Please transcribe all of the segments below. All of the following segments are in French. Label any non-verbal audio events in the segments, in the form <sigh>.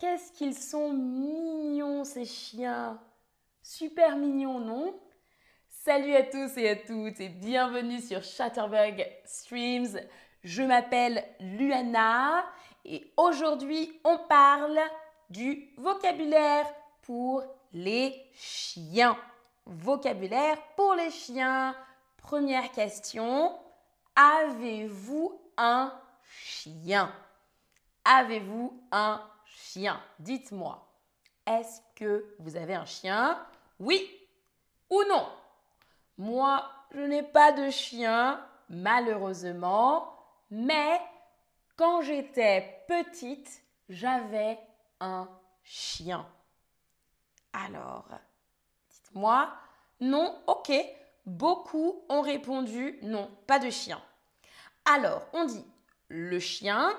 Qu'est-ce qu'ils sont mignons ces chiens. Super mignons, non? Salut à tous et à toutes et bienvenue sur Chatterberg Streams. Je m'appelle Luana et aujourd'hui on parle du vocabulaire pour les chiens. Vocabulaire pour les chiens. Première question. Avez-vous un chien? Avez-vous un chien Dites-moi. Est-ce que vous avez un chien? Oui ou non? Moi, je n'ai pas de chien, malheureusement, mais quand j'étais petite, j'avais un chien. Alors, dites-moi, non, ok, beaucoup ont répondu non, pas de chien. Alors, on dit le chien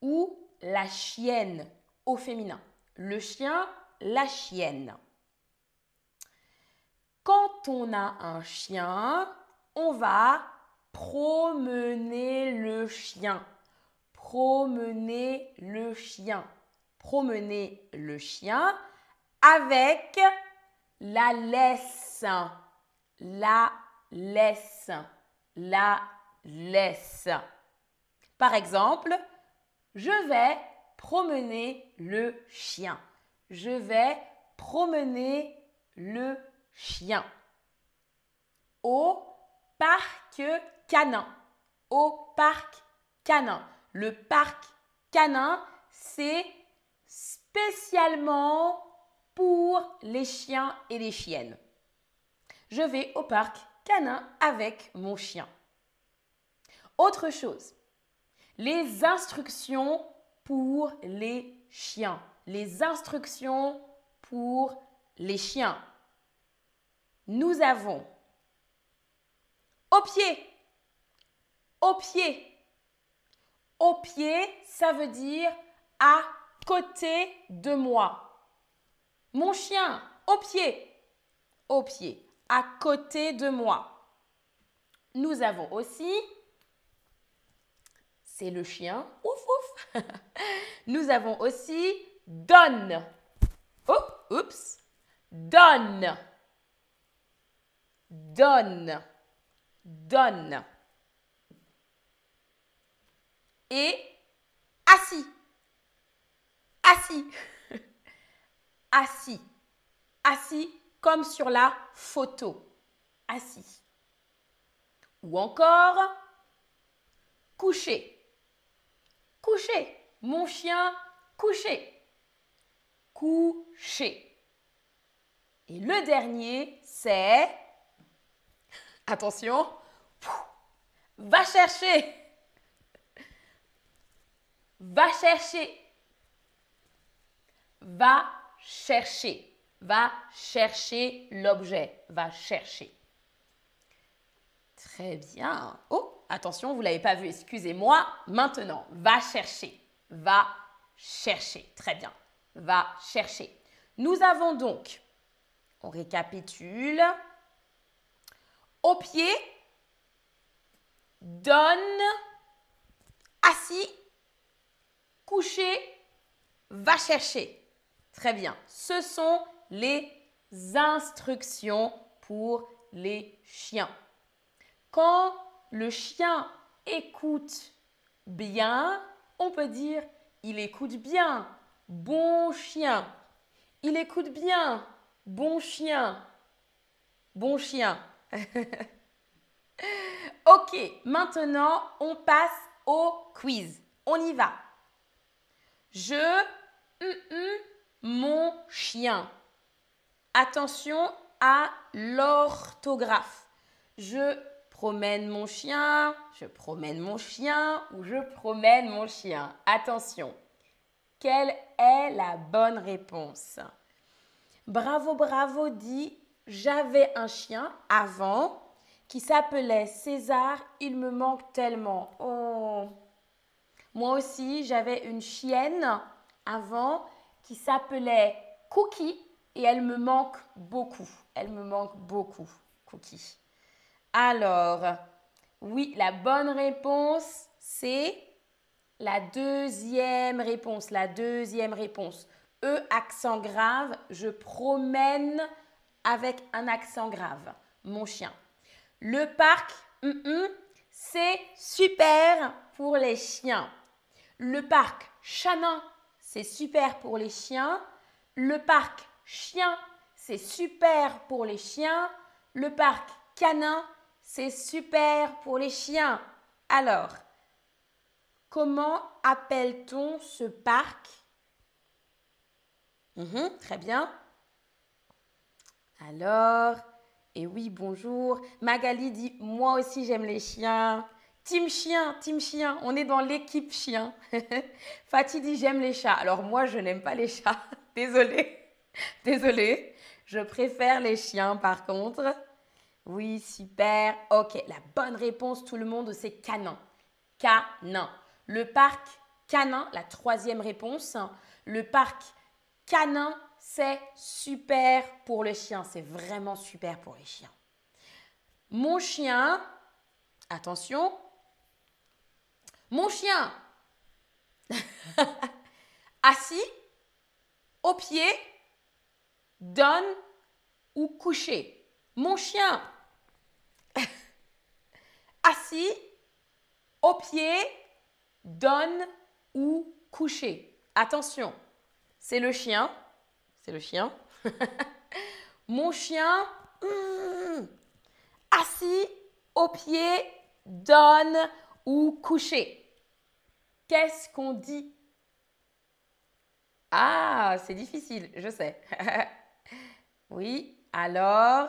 ou la chienne au féminin. Le chien, la chienne. Quand on a un chien, on va promener le chien. Promener le chien. Promener le chien avec la laisse. La laisse. La laisse. Par exemple, je vais promener le chien. Je vais promener le chien. Au parc canin. Au parc canin. Le parc canin, c'est spécialement pour les chiens et les chiennes. Je vais au parc canin avec mon chien. Autre chose, les instructions pour les chiens. Les instructions pour les chiens. Nous avons au pied. Au pied. Au pied, ça veut dire à côté de moi. Mon chien, au pied. Au pied, à côté de moi. Nous avons aussi c'est le chien. Ouf, ouf. <laughs> Nous avons aussi donne. Oh, oups. Donne. Donne. Donne. Et assis. Assis. <laughs> assis. Assis comme sur la photo. Assis. Ou encore couché couché. Mon chien couché. Couché. Et le dernier, c'est... Attention. Va chercher. Va chercher. Va chercher. Va chercher l'objet. Va chercher. Très bien. Oh, Attention, vous ne l'avez pas vu, excusez-moi. Maintenant, va chercher. Va chercher. Très bien. Va chercher. Nous avons donc, on récapitule, au pied, donne, assis, couché, va chercher. Très bien. Ce sont les instructions pour les chiens. Quand le chien écoute bien, on peut dire il écoute bien, bon chien. Il écoute bien, bon chien. Bon chien. <laughs> ok, maintenant on passe au quiz. On y va. Je, mon chien. Attention à l'orthographe. Je promène mon chien, je promène mon chien ou je promène mon chien. Attention, quelle est la bonne réponse? Bravo, bravo dit j'avais un chien avant qui s'appelait César, il me manque tellement. Oh. Moi aussi, j'avais une chienne avant qui s'appelait Cookie et elle me manque beaucoup. Elle me manque beaucoup, Cookie. Alors, oui, la bonne réponse, c'est La deuxième réponse, la deuxième réponse. E, accent grave, je promène avec un accent grave, mon chien. Le parc, c'est super pour les chiens. Le parc chanin, c'est super pour les chiens. Le parc chien, c'est super pour les chiens. Le parc canin, c'est super pour les chiens. Alors, comment appelle-t-on ce parc? Mhm, Très bien. Alors, et oui, bonjour. Magali dit Moi aussi j'aime les chiens. Team chien, team chien, on est dans l'équipe chien. <laughs> Fatih dit J'aime les chats. Alors, moi, je n'aime pas les chats. <laughs> Désolée. Désolée. Je préfère les chiens par contre. Oui, super. Ok, la bonne réponse, tout le monde, c'est canin. Canin. Le parc canin, la troisième réponse. Le parc canin c'est super pour les chiens. C'est vraiment super pour les chiens. Mon chien, attention, mon chien <laughs> assis, au pied, donne ou couché. Mon chien <laughs> assis, au pied, donne ou couché. Attention, c'est le chien c'est le chien. <laughs> Mon chien, hmm, assis, au pied, donne ou couché. Qu'est-ce qu'on dit? Ah, c'est difficile, je sais. <laughs> oui, alors...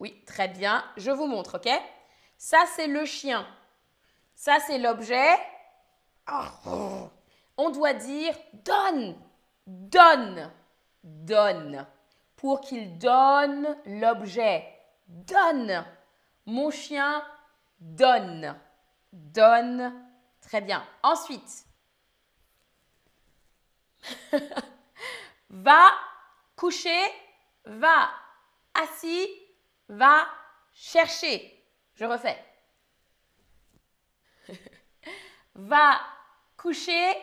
Oui, très bien. Je vous montre, ok? Ça, c'est le chien. Ça, c'est l'objet. On doit dire donne, donne, donne, pour qu'il donne l'objet. Donne. Mon chien donne. Donne. Très bien. Ensuite, <laughs> va coucher, va assis, va chercher. Je refais. <laughs> va coucher,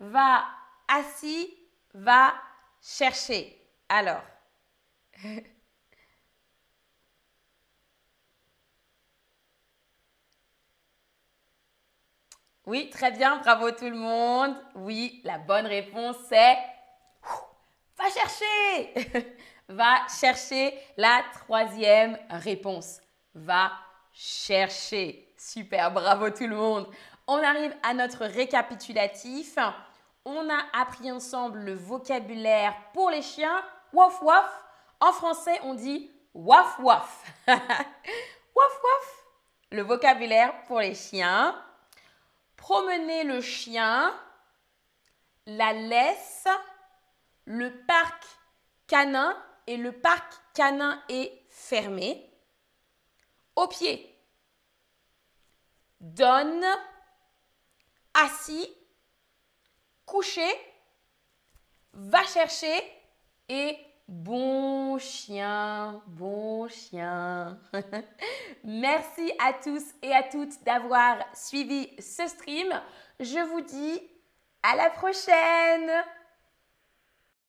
va assis, va chercher. Alors. <laughs> Oui, très bien, bravo tout le monde. Oui, la bonne réponse c'est va chercher. <laughs> va chercher la troisième réponse. Va chercher. Super, bravo tout le monde. On arrive à notre récapitulatif on a appris ensemble le vocabulaire pour les chiens. Waf waf. En français, on dit waf waf. waf waf. Le vocabulaire pour les chiens. Promener le chien. La laisse. Le parc canin. Et le parc canin est fermé. Au pied. Donne. Assis coucher, va chercher et bon chien, bon chien. <laughs> Merci à tous et à toutes d'avoir suivi ce stream. Je vous dis à la prochaine